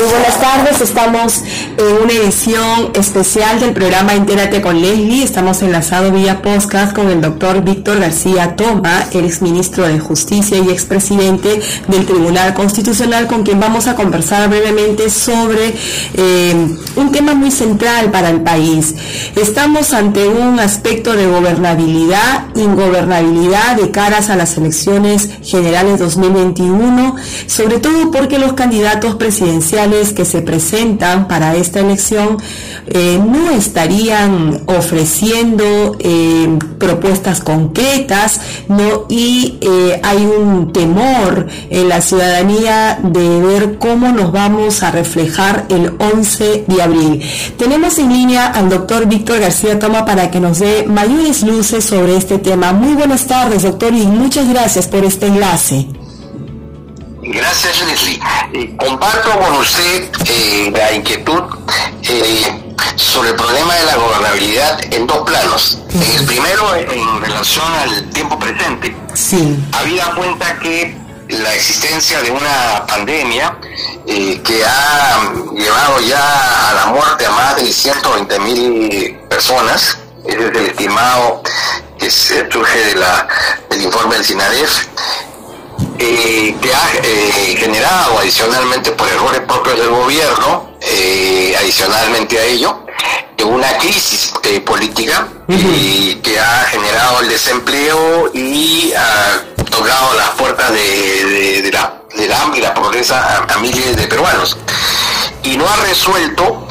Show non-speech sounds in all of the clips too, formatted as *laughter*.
Muy buenas tardes, estamos en una edición especial del programa Entérate con Leslie. Estamos enlazados vía podcast con el doctor Víctor García Toma, el exministro de Justicia y expresidente del Tribunal Constitucional, con quien vamos a conversar brevemente sobre eh, un tema muy central para el país. Estamos ante un aspecto de gobernabilidad, ingobernabilidad de caras a las elecciones generales 2021, sobre todo porque los candidatos presidenciales que se presentan para esta elección eh, no estarían ofreciendo eh, propuestas concretas no y eh, hay un temor en la ciudadanía de ver cómo nos vamos a reflejar el 11 de abril. Tenemos en línea al doctor Víctor García Toma para que nos dé mayores luces sobre este tema. Muy buenas tardes, doctor, y muchas gracias por este enlace. Gracias, Leslie. Eh, comparto con usted eh, la inquietud eh, sobre el problema de la gobernabilidad en dos planos. En el primero, en relación al tiempo presente. Sí. Habida cuenta que la existencia de una pandemia que ha llevado ya a la muerte a más de 120 mil personas, ese es el estimado que surge de la, del informe del SINADEF, eh, que ha eh, generado adicionalmente por errores propios del gobierno, eh, adicionalmente a ello, una crisis política que ha generado el desempleo y ha tocado las puertas de, la, del hambre y la pobreza a miles de peruanos. Y no ha resuelto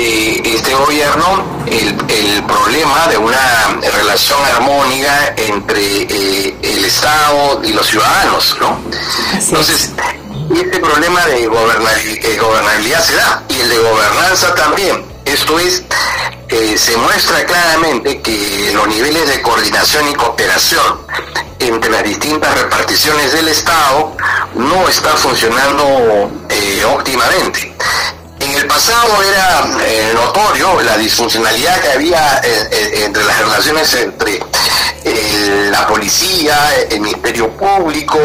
eh, este gobierno el, el, problema de una relación armónica entre eh, el Estado y los ciudadanos, ¿no? Entonces, este problema de eh, gobernabilidad se da y el de gobernanza también. Esto es, se muestra claramente que los niveles de coordinación y cooperación entre las distintas reparticiones del Estado no están funcionando óptimamente. El pasado era eh, notorio la disfuncionalidad que había eh, eh, entre las relaciones entre la policía, el Ministerio Público,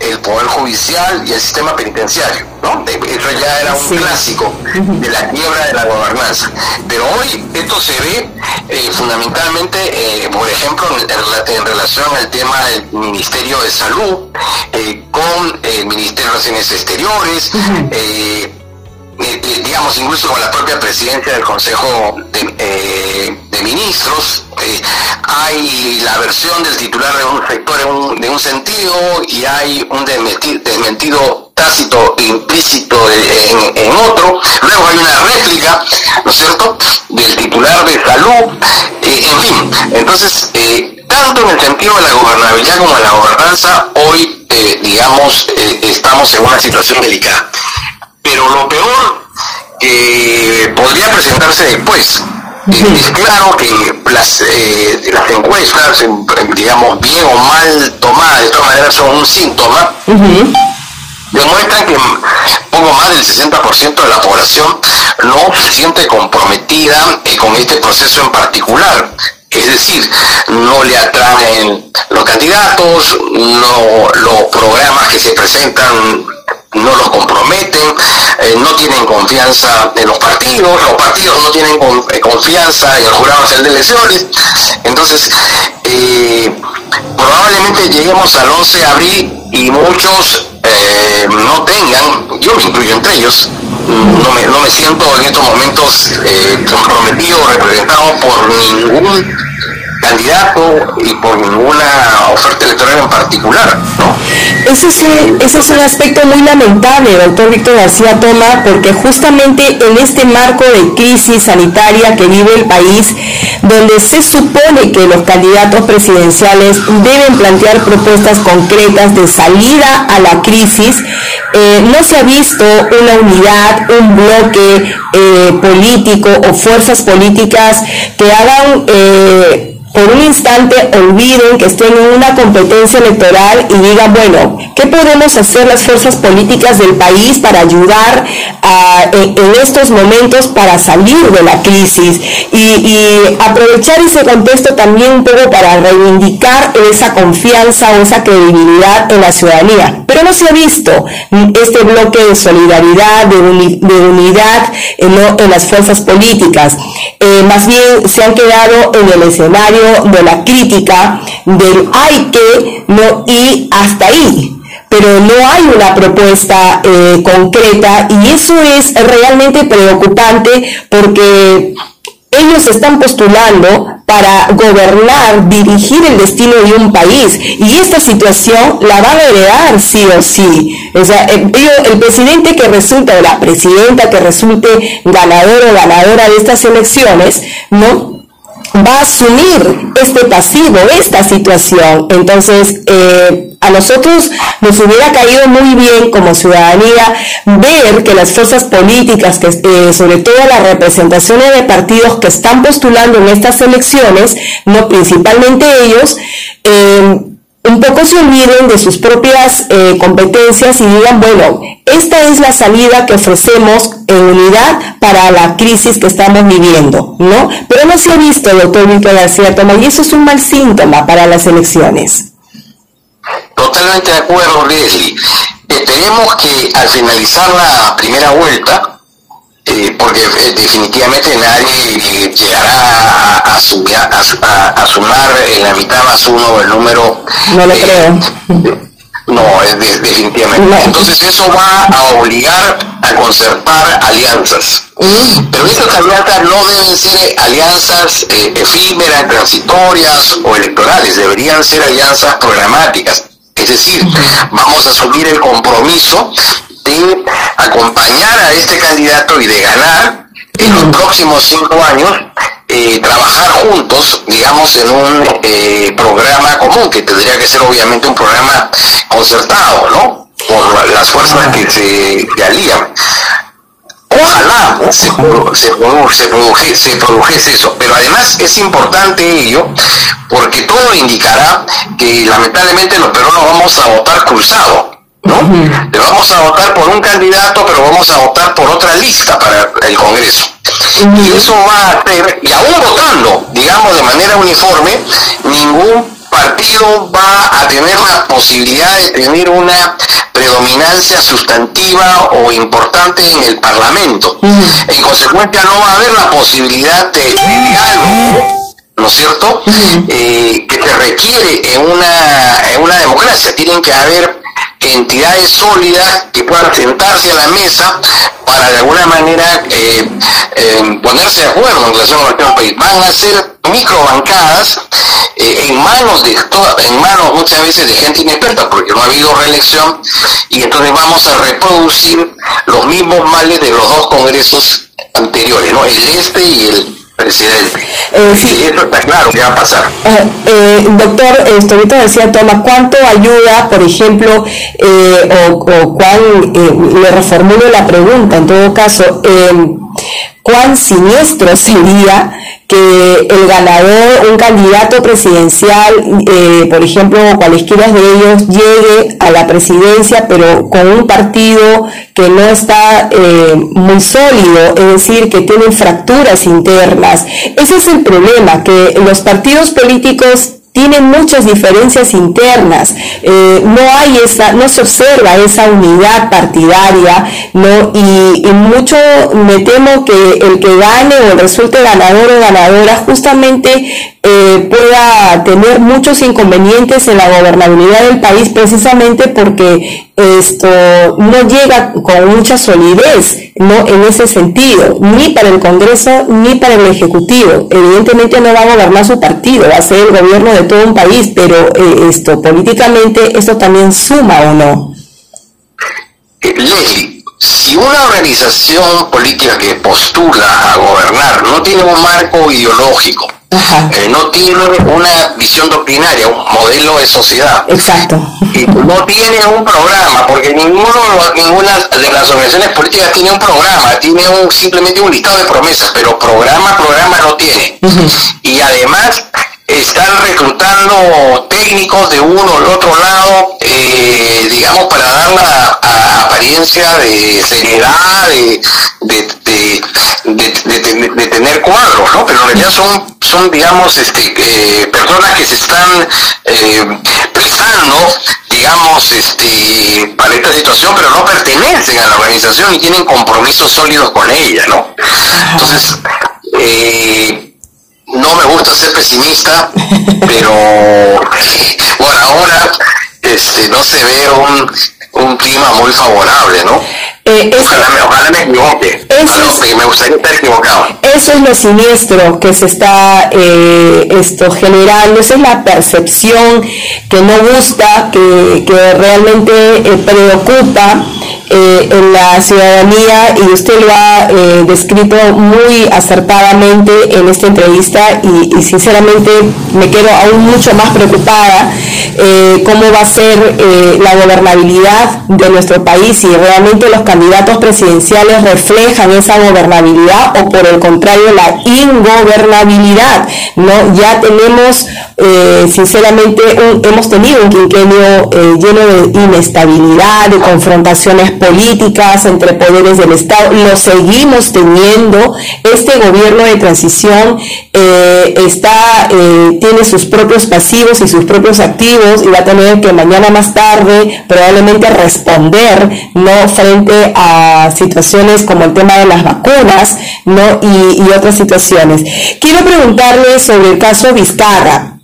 el Poder Judicial y el sistema penitenciario. ¿no? Eso ya era un clásico de la quiebra de la gobernanza. Pero hoy esto se ve fundamentalmente, por ejemplo, en, relación al tema del Ministerio de Salud, con el Ministerio de Relaciones Exteriores, eh, digamos, incluso con la propia presidencia del Consejo de, eh, Ministros, hay la versión del titular de un sector de un sentido y hay un desmentido, tácito e implícito en, otro. Luego hay una réplica, ¿no es cierto?, del titular de salud, en fin. Entonces, tanto en el sentido de la gobernabilidad como de la gobernanza, hoy, digamos, estamos en una situación delicada. Pero lo peor que podría presentarse después. Es claro que las, eh, las encuestas, digamos, bien o mal tomadas, de todas maneras son un síntoma, demuestran que poco más del 60% de la población no se siente comprometida eh, con este proceso en particular. Es decir, no le atraen los candidatos, no los programas que se presentan no los comprometen, eh, no tienen confianza en los partidos, los partidos no tienen eh, confianza en el jurado nacional de elecciones. Entonces, eh, probablemente lleguemos al 11 de abril y muchos no tengan, yo me incluyo entre ellos, no me, siento en estos momentos comprometido o representado por ningún candidato y por ninguna oferta electoral en particular, ¿no? Ese, ese es un aspecto muy lamentable, doctor Víctor García Toma, porque justamente en este marco de crisis sanitaria que vive el país, donde se supone que los candidatos presidenciales deben plantear propuestas concretas de salida a la crisis, eh, no se ha visto una unidad, un bloque eh, político o fuerzas políticas que hagan... Eh, por un instante olviden que estén en una competencia electoral y digan, bueno, ¿qué podemos hacer las fuerzas políticas del país para ayudar en, estos momentos para salir de la crisis? Y, aprovechar ese contexto también un poco para reivindicar esa confianza o esa credibilidad en la ciudadanía. Pero no se ha visto este bloque de solidaridad, de, unidad en, las fuerzas políticas. Eh, más bien se han quedado en el escenario de la crítica, del hay que, no, y hasta ahí pero no hay una propuesta eh, concreta y eso es realmente preocupante porque ellos están postulando para gobernar, dirigir el destino de un país y esta situación la van a heredar sí o sí. O sea, el, el presidente que resulta o la presidenta que resulte ganador o ganadora de estas elecciones, ¿no? Va a asumir este pasivo, esta situación. Entonces, eh, a nosotros nos hubiera caído muy bien como ciudadanía ver que las fuerzas políticas, eh, sobre todo las representaciones de partidos que están postulando en estas elecciones, no principalmente ellos, eh, un poco se olviden de sus propias eh, competencias y digan, bueno, esta es la salida que ofrecemos en unidad para la crisis que estamos viviendo, ¿no? Pero no se ha visto, doctor Víctor García Tomás, y eso es un mal síntoma para las elecciones. Totalmente de acuerdo, Leslie. Eh, tenemos que al finalizar la primera vuelta, eh, porque eh, definitivamente nadie eh, llegará a, a, sumar en la mitad más uno el número. No lo creo. No, es definitivamente. Entonces eso va a obligar a concertar alianzas. Mm. Pero estas alianzas no deben ser alianzas efímeras, transitorias o electorales, deberían ser alianzas programáticas. Es decir, vamos a asumir el compromiso de acompañar a este candidato y de ganar en los próximos cinco años, eh, trabajar juntos, digamos, en un eh, programa común, que tendría que ser obviamente un programa concertado, ¿no? Por las fuerzas que se alían. Ojalá se, se produjese eso, pero además es importante ello porque todo indicará que lamentablemente los peruanos vamos a votar cruzado ¿no? Le vamos a votar por un candidato, pero vamos a votar por otra lista para el Congreso. Y eso va a hacer, y aún votando, digamos, de manera uniforme, ningún partido va a tener la posibilidad de tener una predominancia sustantiva o importante en el Parlamento. En consecuencia, no va a haber la posibilidad de, diálogo, ¿no es cierto?, eh, que se requiere en una, en una democracia. Tienen que haber entidades sólidas que puedan sentarse a la mesa para de alguna manera eh, eh, ponerse de acuerdo en relación al país. Van a ser microbancadas eh, en manos de en manos muchas veces de gente inexperta porque no ha habido reelección y entonces vamos a reproducir los mismos males de los dos congresos anteriores, ¿no? el este y el presidente. Eh, sí. eso está claro que va a pasar. Eh, eh, doctor, esto ahorita decía Toma, ¿cuánto ayuda, por ejemplo, o, o cuál, le reformulo la pregunta, en todo caso, cuán siniestro sería que el ganador, un candidato presidencial, eh, por ejemplo, cualesquiera de ellos, llegue a la presidencia, pero con un partido que no está eh, muy sólido, es decir, que tiene fracturas internas. Ese es el problema, que los partidos políticos tienen muchas diferencias internas, eh, no hay esa, no se observa esa unidad partidaria, ¿no? Y, mucho me temo que el que gane o resulte ganador o ganadora justamente eh, pueda tener muchos inconvenientes en la gobernabilidad del país precisamente porque esto no llega con mucha solidez, no en ese sentido, ni para el Congreso ni para el Ejecutivo. Evidentemente no va a gobernar su partido, va a ser el gobierno de todo un país, pero eh, esto políticamente esto también suma o no. Eh, si una organización política que postula a gobernar no tiene un marco ideológico, eh, no tiene una visión doctrinaria, un modelo de sociedad. Exacto. no tiene un programa, porque ninguno, ninguna de las organizaciones políticas tiene un programa, tiene un, simplemente un listado de promesas, pero programa, programa no tiene. Y además están reclutando técnicos de uno del otro lado, eh, digamos, para dar la apariencia de seriedad, de, de, tener cuadros, ¿no? Pero en realidad son, son digamos, este, eh, personas que se están eh, prestando, digamos, este, para esta situación, pero no pertenecen a la organización y tienen compromisos sólidos con ella, ¿no? Entonces, eh, no me gusta ser pesimista, *laughs* pero por ahora este, no se ve un, un clima muy favorable, ¿no? Eh, ojalá, me, ojalá, me, equivoque. Eso es, me gustaría estar equivocado. Eso es lo siniestro que se está eh, esto generando, esa es la percepción que no gusta, que, que realmente eh, preocupa eh, en la ciudadanía y usted lo ha eh, descrito muy acertadamente en esta entrevista y, sinceramente me quedo aún mucho más preocupada eh, cómo va a ser la gobernabilidad de nuestro país si realmente los candidatos presidenciales reflejan esa gobernabilidad o por el contrario la ingobernabilidad. ¿no? Ya tenemos sinceramente hemos tenido un quinquenio lleno de inestabilidad, de confrontaciones políticas entre poderes del Estado, lo seguimos teniendo. Este gobierno de transición eh, está, eh, tiene sus propios pasivos y sus propios activos y va a tener que mañana más tarde probablemente responder no frente a situaciones como el tema de las vacunas no y, otras situaciones. Quiero preguntarle sobre el caso Vizcarra.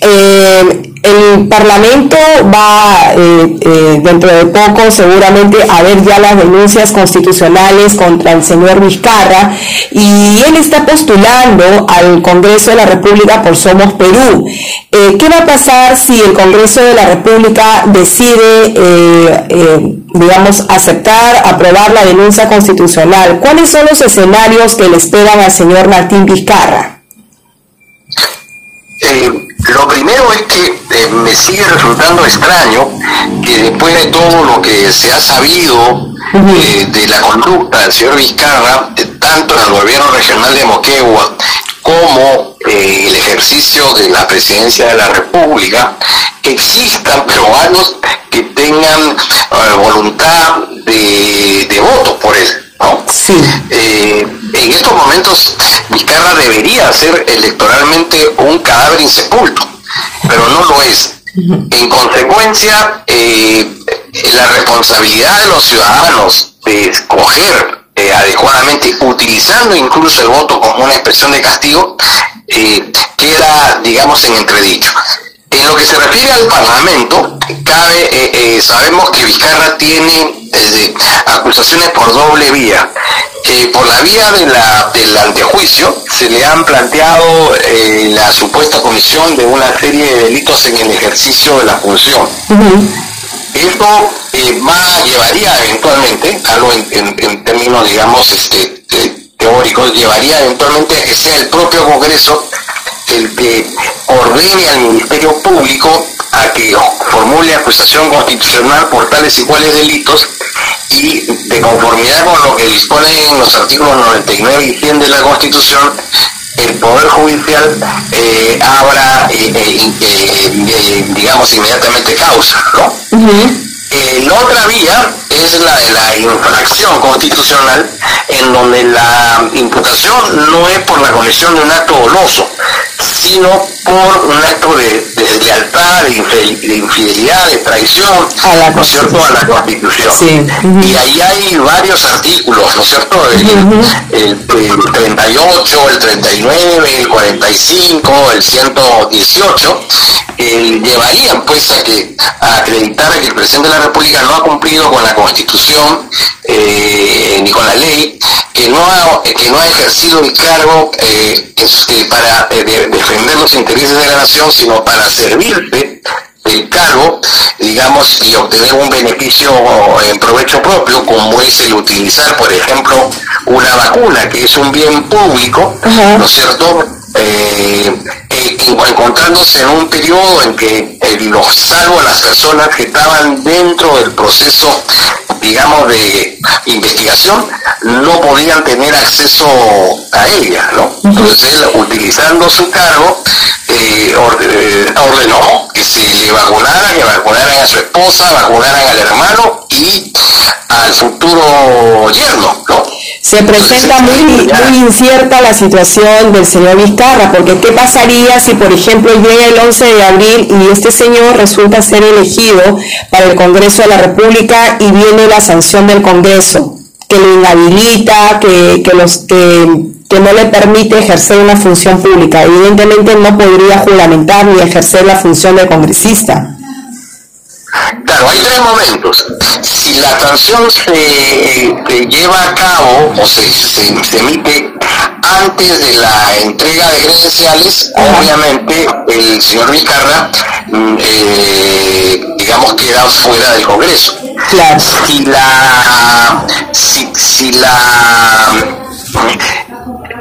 Eh, el Parlamento va eh, eh, dentro de poco seguramente a ver ya las denuncias constitucionales contra el señor Vizcarra y él está postulando al Congreso de la República por Somos Perú. ¿Qué va a pasar si el Congreso de la República decide, digamos, aceptar, aprobar la denuncia constitucional? ¿Cuáles son los escenarios que le esperan al señor Martín Vizcarra? Lo primero es que eh, me sigue resultando extraño que después de todo lo que se ha sabido eh, de la conducta del señor Vizcarra, eh, tanto en el gobierno regional de Moquegua como el ejercicio de la presidencia de la República, existan peruanos que tengan voluntad de, de voto por él. Sí. Eh, estos momentos Vizcarra debería ser electoralmente un cadáver insepulto, pero no lo es. En consecuencia, eh, la responsabilidad de los ciudadanos de escoger eh, adecuadamente, utilizando incluso el voto como una expresión de castigo, queda, digamos, en entredicho. En lo que se refiere al Parlamento, cabe, eh, eh, sabemos que Vizcarra tiene eh, acusaciones por doble vía. por la vía de la, del antejuicio se le han planteado la supuesta comisión de una serie de delitos en el ejercicio de la función. Esto va, llevaría eventualmente, algo en, términos, digamos, este, teóricos, llevaría eventualmente a que sea el propio Congreso el que ordene al Ministerio Público a que formule acusación constitucional por tales y cuales delitos y de conformidad con lo que disponen los artículos 99 y 100 de la Constitución, el Poder Judicial eh, abra, eh, eh, digamos, inmediatamente causa, ¿no? la otra vía es la de la infracción constitucional, en donde la imputación no es por la comisión de un acto doloso, sino por un acto de, deslealtad, de, infidelidad, de traición, a la, ¿no es cierto?, a la Constitución. Y ahí hay varios artículos, ¿no es cierto?, el, 38, el 39, el 45, el 118, que llevarían pues a que a acreditar que el presidente de la República no ha cumplido con la Constitución eh, ni con la ley, que no ha, que no ha ejercido el cargo eh, para eh, defender los intereses de la nación, sino para servirse del cargo, digamos, y obtener un beneficio en provecho propio, como es el utilizar, por ejemplo, una vacuna, que es un bien público, ¿no es cierto? Eh, eh, encontrándose en un periodo en que, eh, los, salvo las personas que estaban dentro del proceso, digamos, de investigación, no podían tener acceso a ella, ¿no? Entonces él, utilizando su cargo, eh, ordenó que se le vacunara, que vacunaran a su esposa, vacunaran al hermano y al futuro yerno, ¿no? Se presenta muy, muy incierta la situación del señor Vizcarra, porque ¿qué pasaría si, por ejemplo, llega el 11 de abril y este señor resulta ser elegido para el Congreso de la República y viene la sanción del Congreso, que lo inhabilita, que, que, los, que, que no le permite ejercer una función pública? Evidentemente no podría juramentar ni ejercer la función de congresista. Claro, hay tres momentos. Si la sanción se, lleva a cabo o se, se, emite antes de la entrega de credenciales, obviamente el señor Vizcarra, mm, eh, digamos, queda fuera del Congreso. Claro. Si la, si, si la,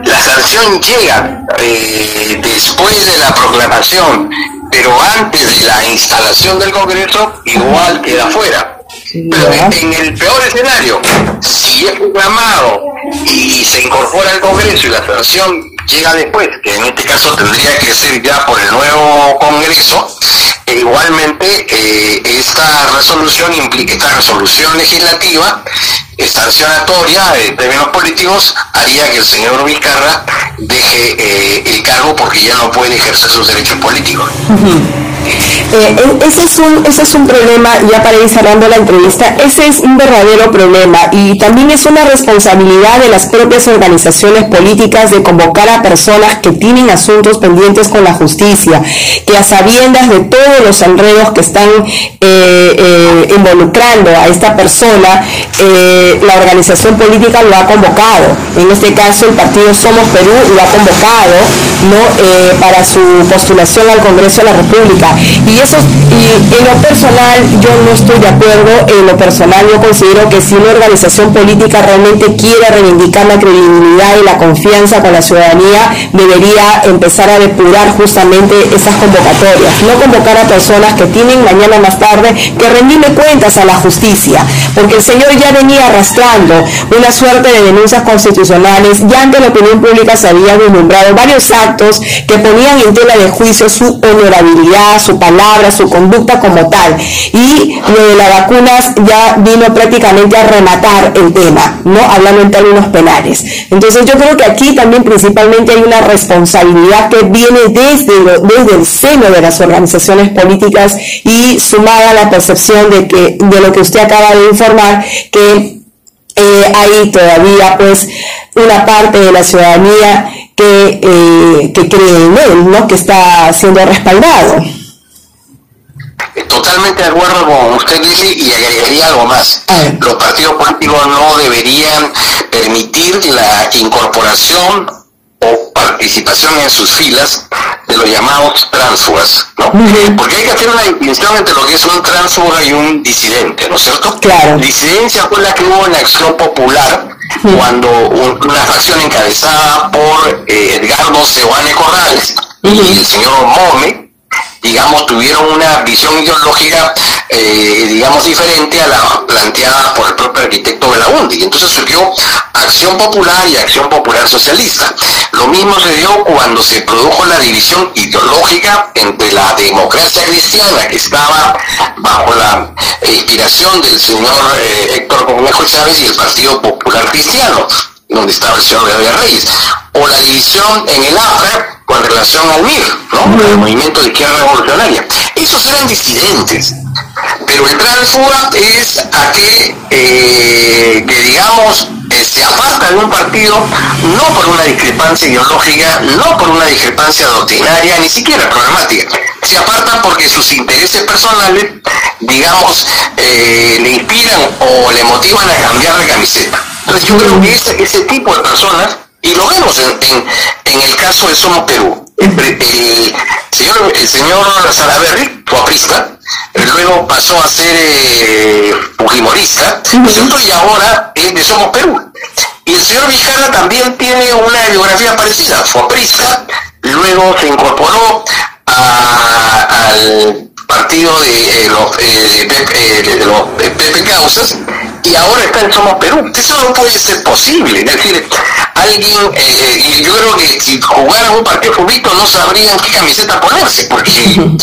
la sanción llega eh, después de la proclamación pero antes de la instalación del Congreso igual queda fuera. Pero en el peor escenario, si es proclamado y se incorpora al Congreso y la sanción llega después, que en este caso tendría que ser ya por el nuevo Congreso, e igualmente eh, esta resolución implica esta resolución legislativa sancionatoria en términos políticos haría que el señor Vizcarra deje eh, el cargo porque ya no puede ejercer sus derechos políticos. Eh, ese, es un, ese es un problema, ya para ir cerrando la entrevista, ese es un verdadero problema y también es una responsabilidad de las propias organizaciones políticas de convocar a personas que tienen asuntos pendientes con la justicia, que a sabiendas de todos los enredos que están eh, involucrando a esta persona, la organización política lo ha convocado. En este caso, el partido Somos Perú lo ha convocado ¿no? Eh, para su postulación al Congreso de la República. Y eso, y en lo personal, yo no estoy de acuerdo. En lo personal, yo considero que si una organización política realmente quiere reivindicar la credibilidad y la confianza con la ciudadanía, debería empezar a depurar justamente esas convocatorias. No convocar a personas que tienen mañana más tarde que rendirle cuentas a la justicia. Porque el señor ya venía arrastrando una suerte de denuncias constitucionales. Ya ante la opinión pública se habían vislumbrado varios actos que ponían en tela de juicio su honorabilidad, su palabra, su conducta como tal. Y lo de las vacunas ya vino prácticamente a rematar el tema, ¿no? Hablando en términos penales. Entonces yo creo que aquí también principalmente hay una responsabilidad que viene desde, desde el seno de las organizaciones políticas y sumada a la percepción de que de lo que usted acaba de informar que eh, hay todavía pues una parte de la ciudadanía que, eh, que cree en él, ¿no? que está siendo respaldado. Totalmente de acuerdo con usted, dice y agregaría algo más. Los partidos políticos no deberían permitir la incorporación o participación en sus filas de los llamados tránsfugas, ¿no? Porque hay que hacer una distinción entre lo que es un tránsfuga y un disidente, ¿no es cierto? Claro. Disidencia fue la que hubo en la acción popular cuando una facción encabezada por eh, Edgardo Sebane Corrales y el señor Mome digamos, tuvieron una visión ideológica, eh, digamos, diferente a la planteada por el propio arquitecto Belaúnde. Y entonces surgió Acción Popular y Acción Popular Socialista. Lo mismo se dio cuando se produjo la división ideológica entre la democracia cristiana, que estaba bajo la inspiración del señor eh, Héctor Cornejo Chávez, y el Partido Popular Cristiano donde estaba el señor Gabriel Reyes, o la división en el AFRA con relación al MIR, ¿no? al movimiento de izquierda revolucionaria. Esos eran disidentes, pero el tránsfuga es aquel eh, que, digamos, eh, se aparta de un partido no por una discrepancia ideológica, no por una discrepancia doctrinaria, ni siquiera programática. Se aparta porque sus intereses personales, digamos, eh, le inspiran o le motivan a cambiar de camiseta. Entonces yo creo que ese, ese tipo de personas y lo vemos en, en, el caso de Somos Perú. El, señor, el señor Salaberry fue aprista, luego pasó a ser eh, fujimorista, y ahora es de Somos Perú. Y el señor Vizcarra también tiene una biografía parecida, fue aprista, luego se incorporó al partido de, eh, los, eh, de, los Pepe Causas y ahora está en Somos Perú. Eso no puede ser posible. Es decir, alguien, eh, y yo creo que si jugaran un partido de no sabrían qué camiseta ponerse, porque *laughs*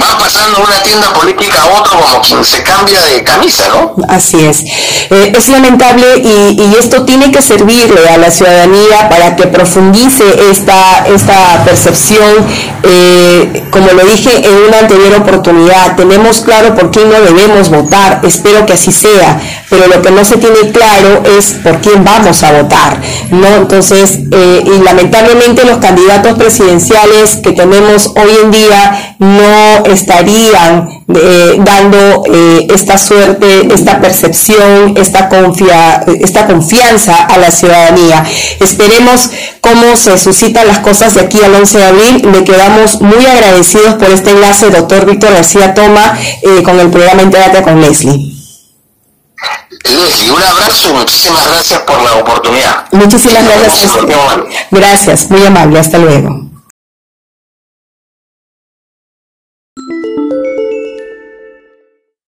va pasando una tienda política a otra como quien se cambia de camisa, ¿no? Así es. Eh, es lamentable y, y, esto tiene que servirle a la ciudadanía para que profundice esta, esta percepción. Eh, como lo dije en una anterior oportunidad, tenemos claro por quién no debemos votar, espero que así sea, pero lo que no se tiene claro es por quién vamos a votar, ¿no? Entonces, eh, y lamentablemente los candidatos presidenciales que tenemos hoy en día no estarían eh, dando eh, esta suerte, esta percepción, esta, confia, esta confianza a la ciudadanía. Esperemos cómo se suscitan las cosas de aquí al 11 de abril. Le quedamos muy agradecidos por este enlace, doctor Víctor García Toma, eh, con el programa Entérate con Leslie. Leslie, un abrazo, muchísimas gracias por la oportunidad. Muchísimas gracias. Gracias, muy amable, hasta luego.